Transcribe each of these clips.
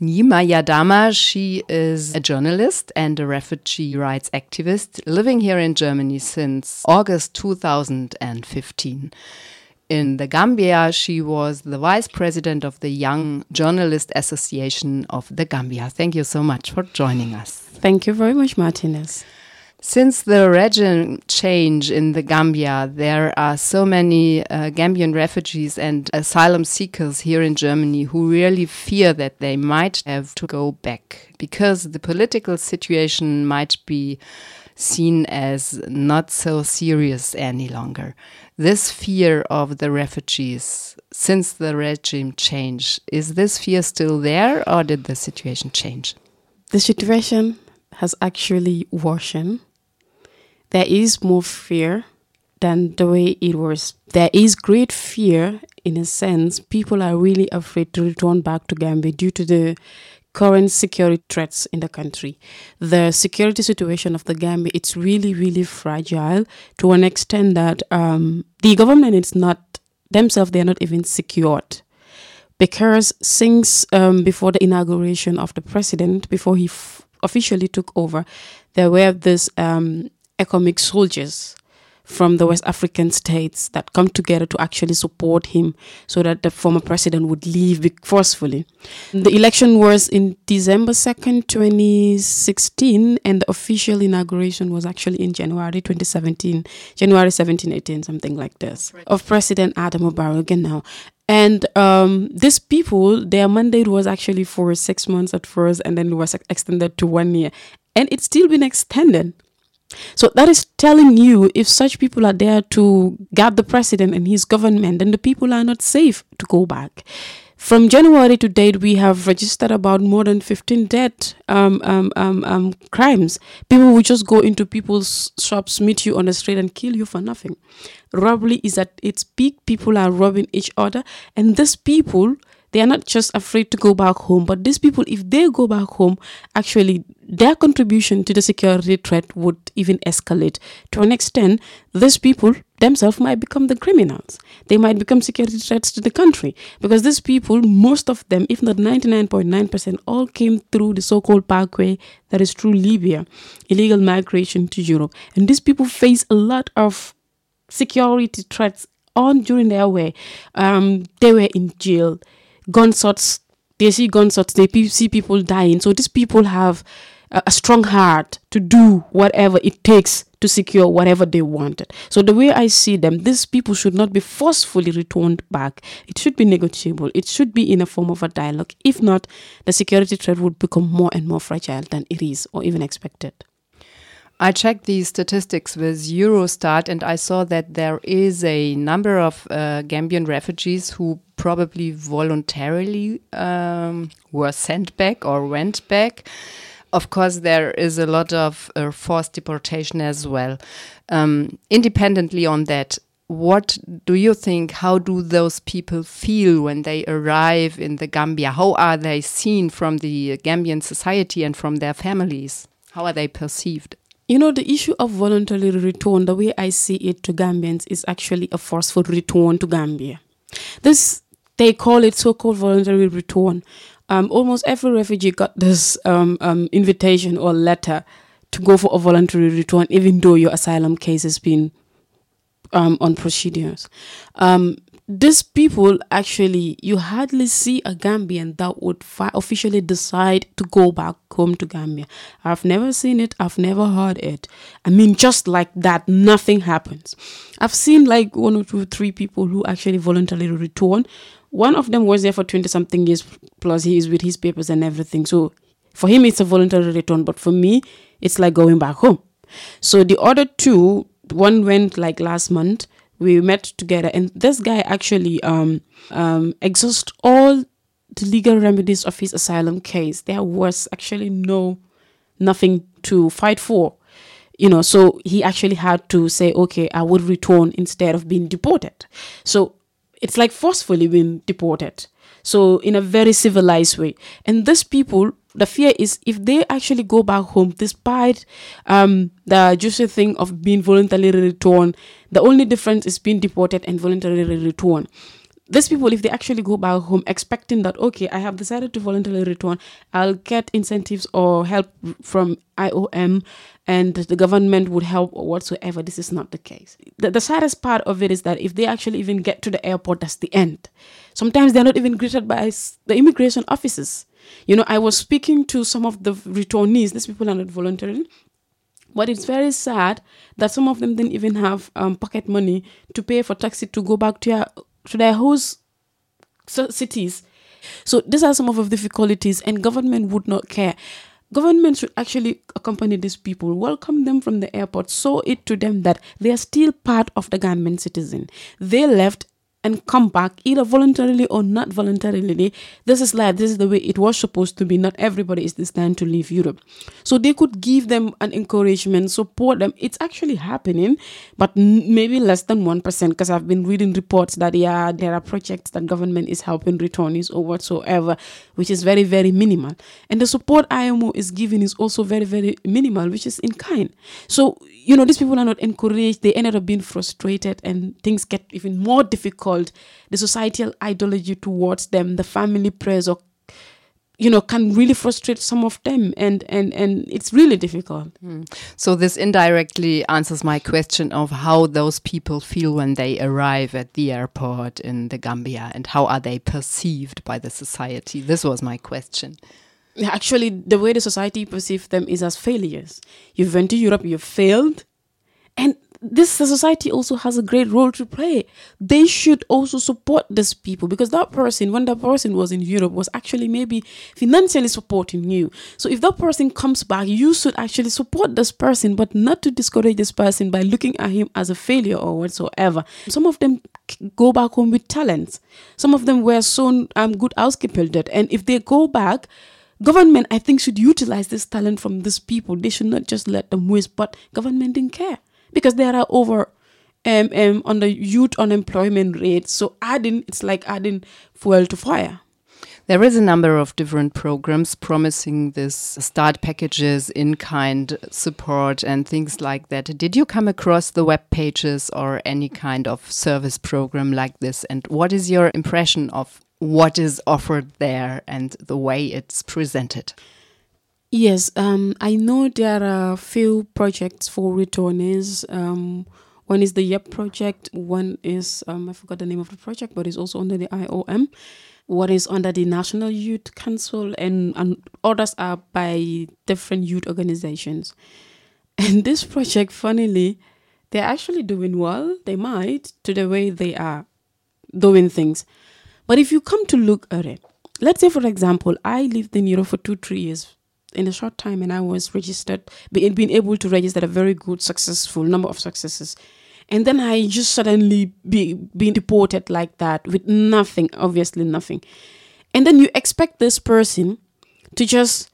Nyima Jadama, she is a journalist and a refugee rights activist living here in Germany since August 2015. In the Gambia, she was the vice president of the Young Journalist Association of the Gambia. Thank you so much for joining us. Thank you very much, Martinez. Since the regime change in the Gambia, there are so many uh, Gambian refugees and asylum seekers here in Germany who really fear that they might have to go back because the political situation might be seen as not so serious any longer. This fear of the refugees since the regime change, is this fear still there or did the situation change? The situation has actually worsened there is more fear than the way it was. There is great fear in a sense. People are really afraid to return back to Gambia due to the current security threats in the country. The security situation of the Gambia it's really really fragile to an extent that um, the government is not themselves they are not even secured because since um, before the inauguration of the president before he officially took over there were this um, ECOMIG soldiers from the West African states that come together to actually support him so that the former president would leave forcefully. The election was in December 2nd, 2016, and the official inauguration was actually in January 2017, January 17, 18, something like this, right. of President Adam Barrow now. And um, these people, their mandate was actually for six months at first, and then it was extended to one year. And it's still been extended so that is telling you if such people are there to guard the president and his government, then the people are not safe to go back. From January to date, we have registered about more than 15 dead um, um, um, um, crimes. People will just go into people's shops, meet you on the street, and kill you for nothing. Robbery is at its peak. People are robbing each other, and these people they are not just afraid to go back home, but these people, if they go back home, actually their contribution to the security threat would even escalate. To an extent, these people themselves might become the criminals. They might become security threats to the country because these people, most of them, if not 99.9%, all came through the so called pathway that is through Libya, illegal migration to Europe. And these people face a lot of security threats on during their way. Um, they were in jail gunshots, they see gunshots, they see people dying. So these people have a strong heart to do whatever it takes to secure whatever they wanted. So the way I see them, these people should not be forcefully returned back. It should be negotiable. It should be in a form of a dialogue. If not, the security threat would become more and more fragile than it is or even expected. I checked these statistics with Eurostat and I saw that there is a number of uh, Gambian refugees who probably voluntarily um, were sent back or went back. Of course, there is a lot of uh, forced deportation as well. Um, independently on that, what do you think? How do those people feel when they arrive in the Gambia? How are they seen from the Gambian society and from their families? How are they perceived? You know, the issue of voluntary return, the way I see it to Gambians, is actually a forceful return to Gambia. This, they call it so called voluntary return. Um, almost every refugee got this um, um, invitation or letter to go for a voluntary return, even though your asylum case has been um, on procedures. Um, these people actually, you hardly see a Gambian that would fi- officially decide to go back home to Gambia. I've never seen it, I've never heard it. I mean, just like that, nothing happens. I've seen like one or two, three people who actually voluntarily return. One of them was there for 20 something years, plus he is with his papers and everything. So for him, it's a voluntary return, but for me, it's like going back home. So the other two, one went like last month we met together and this guy actually um um exhausted all the legal remedies of his asylum case there was actually no nothing to fight for you know so he actually had to say okay i would return instead of being deported so it's like forcefully being deported so in a very civilized way and these people the fear is if they actually go back home, despite um, the just thing of being voluntarily returned, the only difference is being deported and voluntarily returned. These people, if they actually go back home expecting that, okay, I have decided to voluntarily return, I'll get incentives or help from IOM and the government would help or whatsoever. This is not the case. The, the saddest part of it is that if they actually even get to the airport, that's the end. Sometimes they're not even greeted by the immigration officers. You know, I was speaking to some of the returnees, these people are not voluntarily, but it's very sad that some of them didn't even have um, pocket money to pay for taxi to go back to their, to their host cities. So these are some of the difficulties, and government would not care. Government should actually accompany these people, welcome them from the airport, show it to them that they are still part of the Gambian citizen. They left and come back either voluntarily or not voluntarily. This is like this is the way it was supposed to be. Not everybody is destined to leave Europe. So they could give them an encouragement, support them. It's actually happening, but maybe less than 1% because I've been reading reports that yeah, there are projects that government is helping returnees or whatsoever, which is very, very minimal. And the support IMO is giving is also very, very minimal, which is in kind. So, you know, these people are not encouraged. They ended up being frustrated and things get even more difficult called the societal ideology towards them, the family pressure, you know, can really frustrate some of them, and and and it's really difficult. Mm. So this indirectly answers my question of how those people feel when they arrive at the airport in the Gambia, and how are they perceived by the society? This was my question. Actually, the way the society perceives them is as failures. You've went to Europe, you've failed, and this society also has a great role to play. They should also support these people because that person, when that person was in Europe, was actually maybe financially supporting you. So if that person comes back, you should actually support this person, but not to discourage this person by looking at him as a failure or whatsoever. Some of them go back home with talents. Some of them were so um, good housekeeping that, and if they go back, government I think should utilize this talent from these people. They should not just let them waste, but government didn't care because there are over um, um on the youth unemployment rate. So adding it's like adding fuel to fire. There is a number of different programs promising this start packages, in kind support, and things like that. Did you come across the web pages or any kind of service program like this? And what is your impression of what is offered there and the way it's presented? Yes, um, I know there are a few projects for returnees. Um, one is the YEP project. One is um, I forgot the name of the project, but it's also under the IOM. One is under the National Youth Council, and, and others are by different youth organizations. And this project, funnily, they're actually doing well. They might to the way they are doing things. But if you come to look at it, let's say, for example, I lived in Europe for two, three years in a short time and I was registered, being, able to register a very good, successful number of successes. And then I just suddenly be being deported like that with nothing, obviously nothing. And then you expect this person to just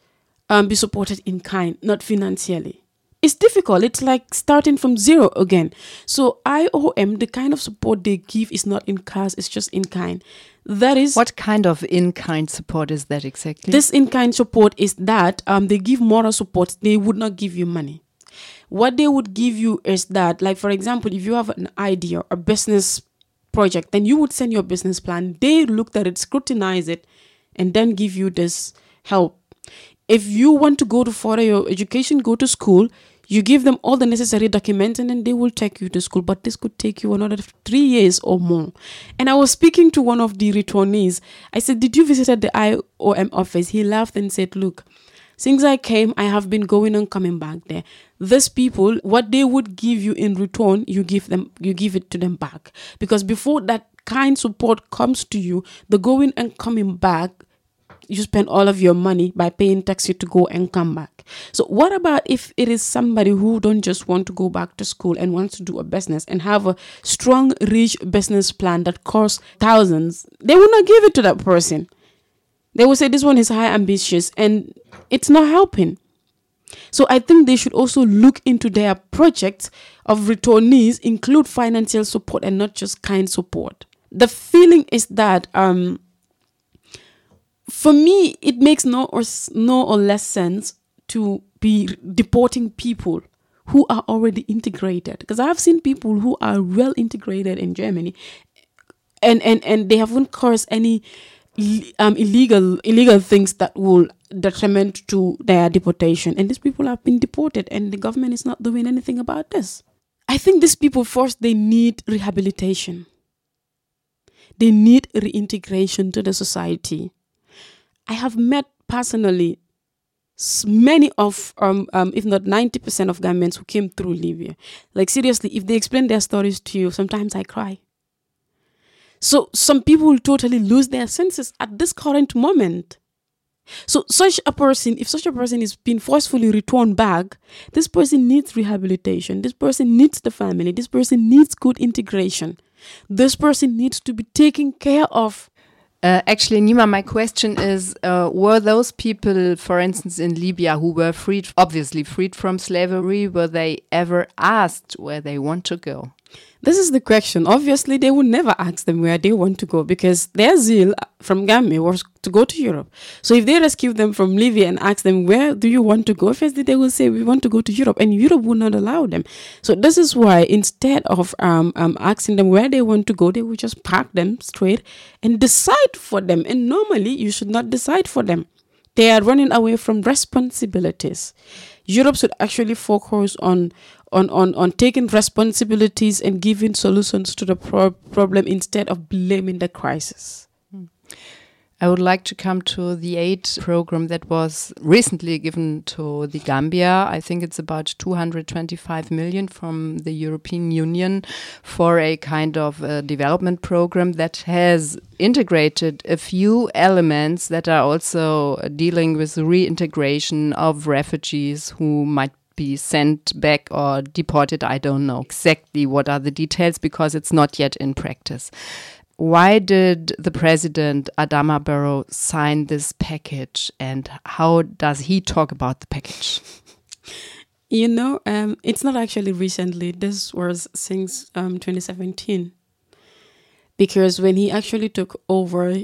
um, be supported in kind, not financially. It's difficult. It's like starting from zero again. So IOM, the kind of support they give is not in cash, it's just in kind. That is what kind of in-kind support is that exactly? This in-kind support is that um, they give moral support. They would not give you money. What they would give you is that, like for example, if you have an idea a business project, then you would send your business plan. They look at it, scrutinize it, and then give you this help. If you want to go to further your education, go to school, you give them all the necessary documents and then they will take you to school. But this could take you another three years or more. And i was speaking to one of the returnees. I said did you visit the iom office? He laughed and said look since i came i have been going and coming back there. These people what they would give you in return you give them you give it to them back. Because before that kind support comes to you the going and coming back you spend all of your money by paying taxi to go and come back. So what about if it is somebody who don't just want to go back to school and wants to do a business and have a strong, rich business plan that costs thousands? They will not give it to that person. They will say this one is high ambitious and it's not helping. So I think they should also look into their projects of returnees, include financial support and not just kind support. The feeling is that um, for me, it makes no or no or less sense to be deporting people who are already integrated because I have seen people who are well integrated in Germany and and and they haven't caused any um, illegal illegal things that will detriment to their deportation. And these people have been deported, and the government is not doing anything about this. I think these people first they need rehabilitation. They need reintegration to the society. I have met personally many of, um, um, if not 90% of Gambians who came through Libya. Like, seriously, if they explain their stories to you, sometimes I cry. So, some people will totally lose their senses at this current moment. So, such a person, if such a person is being forcefully returned back, this person needs rehabilitation. This person needs the family. This person needs good integration. This person needs to be taken care of. Uh, actually, Nyima, my question is uh, Were those people, for instance, in Libya who were freed, obviously freed from slavery, were they ever asked where they want to go? This is the question. Obviously, they would never ask them where they want to go because their zeal from Gambia was to go to Europe. So if they rescue them from Libya and ask them, where do you want to go? Firstly, they will say, we want to go to Europe. And Europe would not allow them. So this is why instead of um, um, asking them where they want to go, they will just park them straight and decide for them. And normally, you should not decide for them. They are running away from responsibilities. Europe should actually focus on on, on, on taking responsibilities and giving solutions to the pro problem instead of blaming the crisis. Hmm. I would like to come to the aid program that was recently given to the Gambia. I think it's about 225 million from the European Union for a kind of a development program that has integrated a few elements that are also uh, dealing with the reintegration of refugees who might be sent back or deported. I don't know exactly what are the details because it's not yet in practice. Why did the president Adama Barrow sign this package and how does he talk about the package? You know, um, it's not actually recently. This was since um, 2017. Because when he actually took over,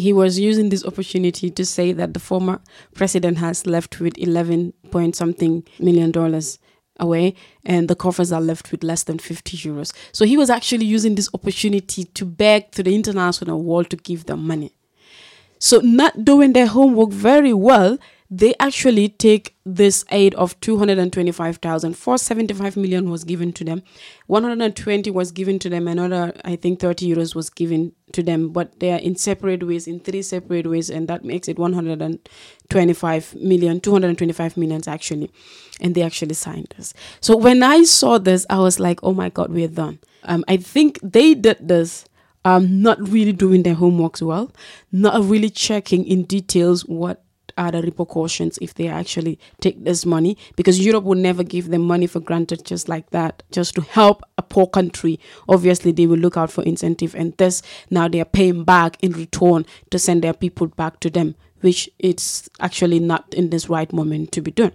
he was using this opportunity to say that the former president has left with 11 point something million dollars away and the coffers are left with less than 50 euros. So he was actually using this opportunity to beg to the international world to give them money. So, not doing their homework very well, they actually take this aid of 225,000 475 million was given to them. 120 was given to them another i think 30 euros was given to them. But they are in separate ways in three separate ways and that makes it 125 million 225 millions actually. And they actually signed this. So when i saw this i was like oh my god we're done. Um, i think they did this um, not really doing their homeworks well not really checking in details what are the repercussions if they actually take this money because Europe will never give them money for granted just like that just to help a poor country. Obviously they will look out for incentive and this now they are paying back in return to send their people back to them which it's actually not in this right moment to be done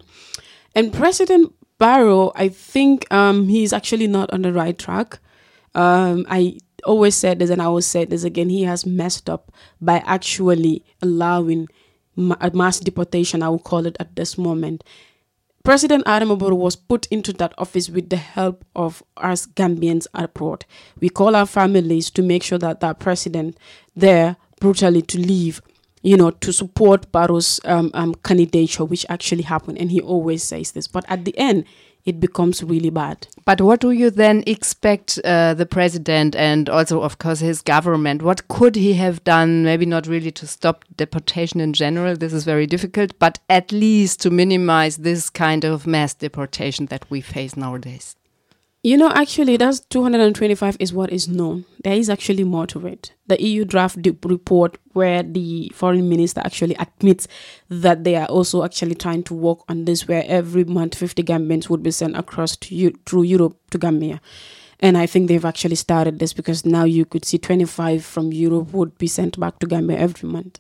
and President Barrow I think um, he's actually not on the right track. Um, I always said this and I always said this again he has messed up by actually allowing mass deportation, I will call it at this moment. President Adam Barrow was put into that office with the help of us Gambians abroad. We call our families to make sure that that president there brutally to leave, you know, to support Barrow's um, um, candidature, which actually happened. And he always says this. But at the end, it becomes really bad. But what do you then expect uh, the president and also, of course, his government? What could he have done? Maybe not really to stop deportation in general, this is very difficult, but at least to minimize this kind of mass deportation that we face nowadays. You know, actually, that's 225 is what is known. There is actually more to it. The EU draft report, where the foreign minister actually admits that they are also actually trying to work on this, where every month 50 Gambians would be sent across to you through Europe to Gambia. And I think they've actually started this because now you could see 25 from Europe would be sent back to Gambia every month.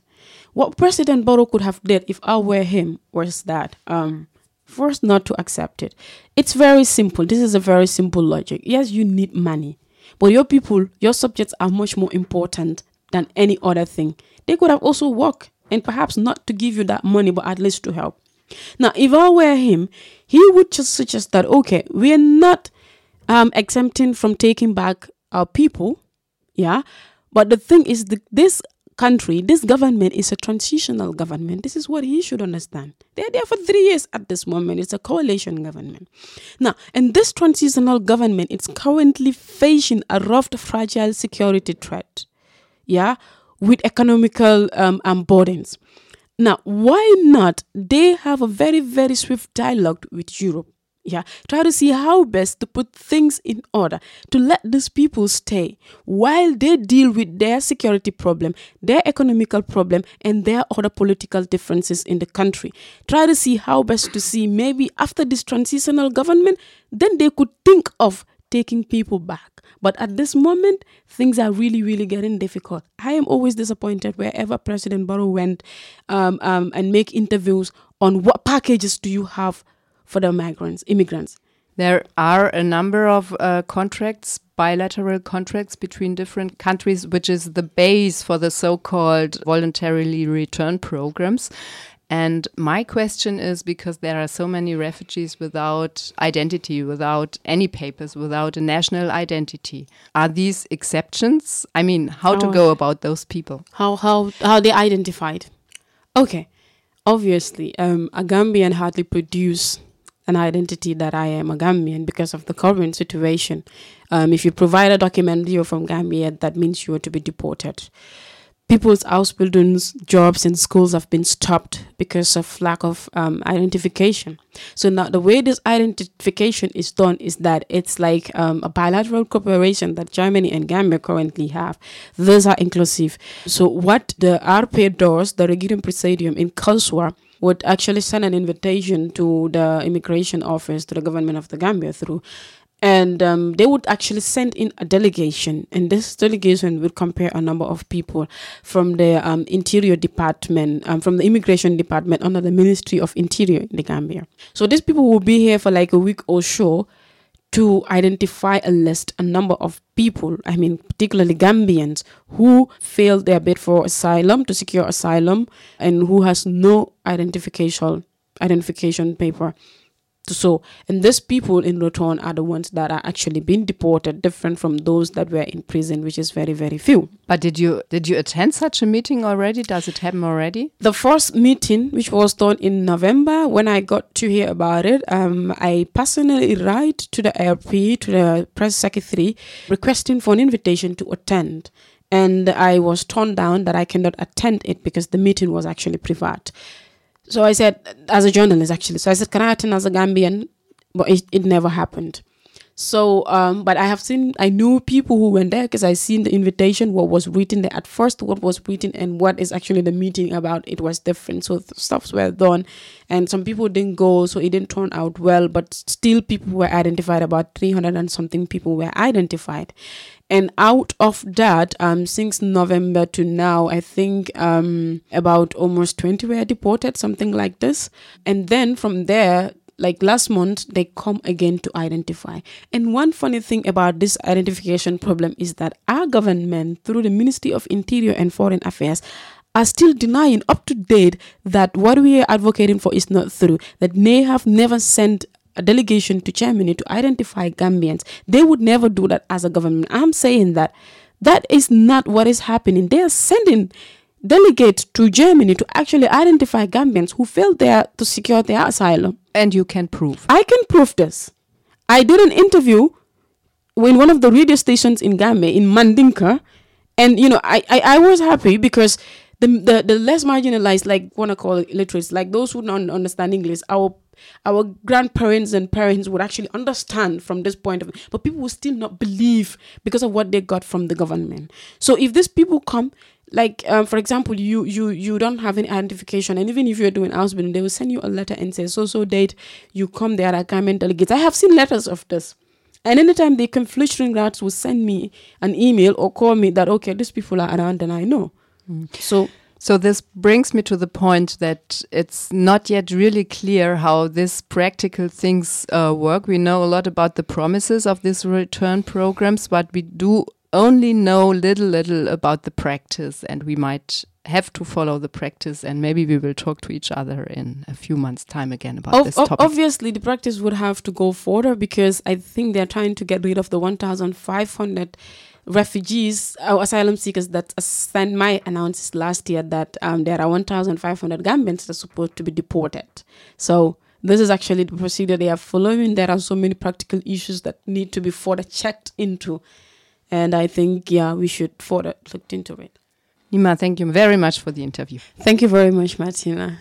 What President Barrow could have did if I were him was that um, First, not to accept it. It's very simple. This is a very simple logic. Yes, you need money, but your people, your subjects are much more important than any other thing. They could have also worked and perhaps not to give you that money, but at least to help. Now, if I were him, he would just suggest that okay, we are not um, exempting from taking back our people, yeah, But the thing is, the, this country, this government is a transitional government. This is what he should understand. They're there for three years at this moment. It's a coalition government. Now, and this transitional government is currently facing a rough, fragile security threat. Yeah, with economical um, um, burdens. Now, why not? They have a very, very swift dialogue with Europe yeah try to see how best to put things in order to let these people stay while they deal with their security problem their economical problem and their other political differences in the country. Try to see how best to see maybe after this transitional government then they could think of taking people back. But at this moment things are really really getting difficult. I am always disappointed wherever president barrow went um, um, and make interviews on what packages do you have for the migrants, immigrants. There are a number of uh, contracts, bilateral contracts between different countries, which is the base for the so called voluntarily return programs. And my question is because there are so many refugees without identity, without any papers, without a national identity. Are these exceptions? I mean, how, to go about those people? How how how they identified? Okay, obviously, um, a Gambian hardly produce an identity that I am a Gambian because of the current situation. Um, if you provide a document you're from Gambia, that means you are to be deported. People's house buildings, jobs, and schools have been stopped because of lack of um, identification. So now the way this identification is done is that it's like um, a bilateral cooperation that Germany and Gambia currently have. Those are inclusive. So what the RP does, the Regium Presidium in Karlsruhe, would actually send an invitation to the immigration office, to the government of the Gambia through. And um, they would actually send in a delegation, and this delegation would compare a number of people from the um, Interior Department, um, from the Immigration Department under the Ministry of Interior in the Gambia. So these people will be here for like a week or so to identify a list, a number of people, I mean, particularly Gambians, who failed their bid for asylum, to secure asylum, and who has no identification identification paper so, and these people in return are the ones that are actually being deported, different from those that were in prison, which is very, very few. But did you did you attend such a meeting already? Does it happen already? The first meeting, which was done in November, when I got to hear about it, um, I personally write to the RP, to the press secretary, requesting for an invitation to attend and I was turned down that I cannot attend it because the meeting was actually private. So I said, as a journalist, actually. So I said, can I attend as a Gambian? But it, it never happened. So, um, but I have seen, I knew people who went there because I seen the invitation, what was written there. At first, what was written and what is actually the meeting about, it was different. So stuffs were done and some people didn't go, so it didn't turn out well, but still people were identified. About 300 and something people were identified. And out of that, um, since November to now, I think um, about almost 20 were deported, something like this. And then from there, like last month they come again to identify and one funny thing about this identification problem is that our government through the ministry of interior and foreign affairs are still denying up to date that what we are advocating for is not true that they have never sent a delegation to Germany to identify Gambians. They would never do that as a government. I'm saying that that is not what is happening. They are sending delegates to Germany to actually identify Gambians who failed there to secure their asylum. And you can prove. I can prove this. I did an interview in one of the radio stations in Gambia in Mandinka, and you know I, I, I was happy because the, the the less marginalized, like wanna call it illiterates, like those who don't understand English, our our grandparents and parents would actually understand from this point of but people will still not believe because of what they got from the government so if these people come like um, for example you you you don't have any identification and even if you're doing house building they will send you a letter and say so so date you come there at government delegates i have seen letters of this and anytime they come filtering will send me an email or call me that okay these people are around and i know mm. so so this brings me to the point that it's not yet really clear how these practical things uh, work. We know a lot about the promises of these return programs, but we do only know little, little about the practice, and we might have to follow the practice and maybe we will talk to each other in a few months time again about this topic. Obviously the practice would have to go further because I think they're trying to get rid of the 1500 refugees or asylum seekers that my announced last year that um, there are 1,500 Gambians that are supposed to be deported. So this is actually the procedure they are following. There are so many practical issues that need to be further checked into. And I think, yeah, we should further look into it. Nyima, thank you very much for the interview. Thank you very much, Martina.